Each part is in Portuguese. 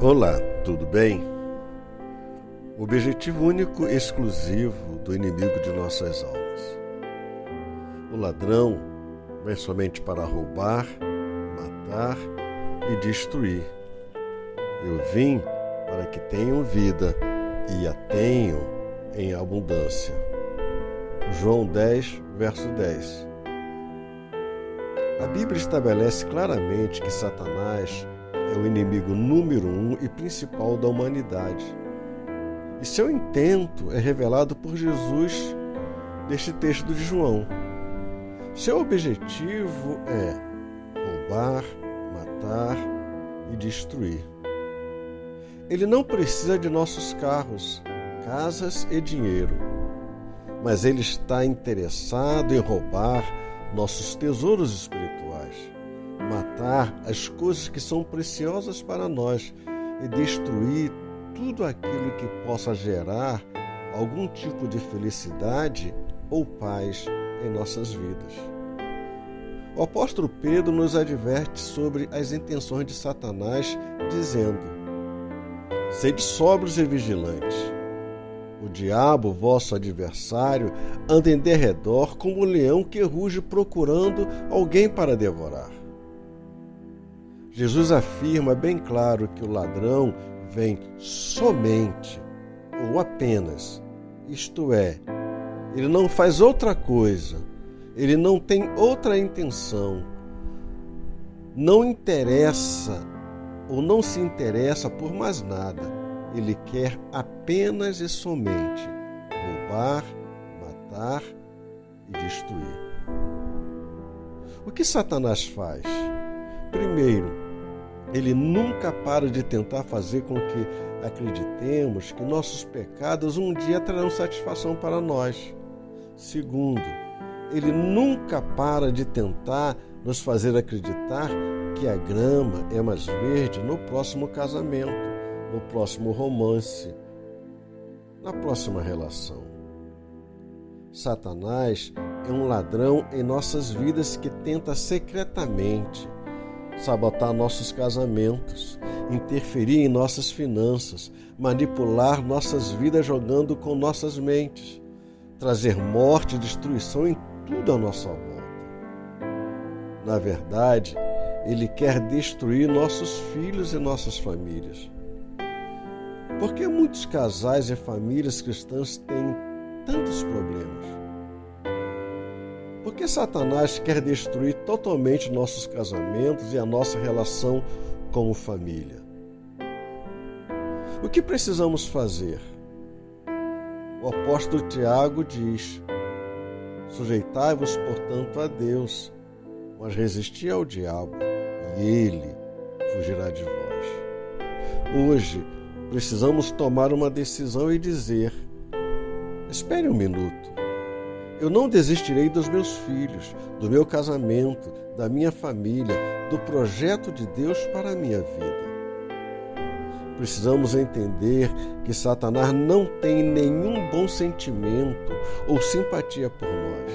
Olá, tudo bem? O objetivo único e exclusivo do inimigo de nossas almas. O ladrão vem somente para roubar, matar e destruir. Eu vim para que tenham vida e a tenham em abundância. João 10, verso 10. A Bíblia estabelece claramente que Satanás é o inimigo número um e principal da humanidade. E seu intento é revelado por Jesus neste texto de João. Seu objetivo é roubar, matar e destruir. Ele não precisa de nossos carros, casas e dinheiro, mas ele está interessado em roubar nossos tesouros espirituais matar as coisas que são preciosas para nós e destruir tudo aquilo que possa gerar algum tipo de felicidade ou paz em nossas vidas. O apóstolo Pedro nos adverte sobre as intenções de Satanás, dizendo: Sede sóbrios e vigilantes. O diabo, vosso adversário, anda em derredor como um leão que ruge procurando alguém para devorar. Jesus afirma bem claro que o ladrão vem somente ou apenas, isto é, ele não faz outra coisa, ele não tem outra intenção, não interessa ou não se interessa por mais nada, ele quer apenas e somente roubar, matar e destruir. O que Satanás faz? Primeiro, ele nunca para de tentar fazer com que acreditemos que nossos pecados um dia trarão satisfação para nós. Segundo, ele nunca para de tentar nos fazer acreditar que a grama é mais verde no próximo casamento, no próximo romance, na próxima relação. Satanás é um ladrão em nossas vidas que tenta secretamente sabotar nossos casamentos, interferir em nossas finanças, manipular nossas vidas jogando com nossas mentes, trazer morte e destruição em tudo à nossa volta. Na verdade, ele quer destruir nossos filhos e nossas famílias. Por que muitos casais e famílias cristãs têm tantos problemas? Porque Satanás quer destruir totalmente nossos casamentos e a nossa relação como família. O que precisamos fazer? O apóstolo Tiago diz: Sujeitai-vos, portanto, a Deus, mas resisti ao diabo, e ele fugirá de vós. Hoje, precisamos tomar uma decisão e dizer: Espere um minuto. Eu não desistirei dos meus filhos, do meu casamento, da minha família, do projeto de Deus para a minha vida. Precisamos entender que Satanás não tem nenhum bom sentimento ou simpatia por nós.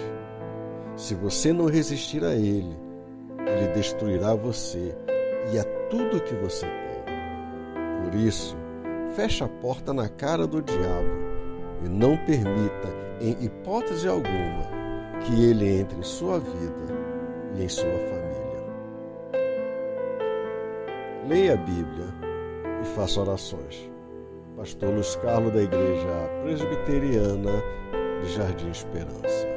Se você não resistir a ele, ele destruirá você e é tudo que você tem. Por isso, feche a porta na cara do diabo e não permita em hipótese alguma, que ele entre em sua vida e em sua família. Leia a Bíblia e faça orações. Pastor Luiz Carlos da Igreja Presbiteriana de Jardim Esperança.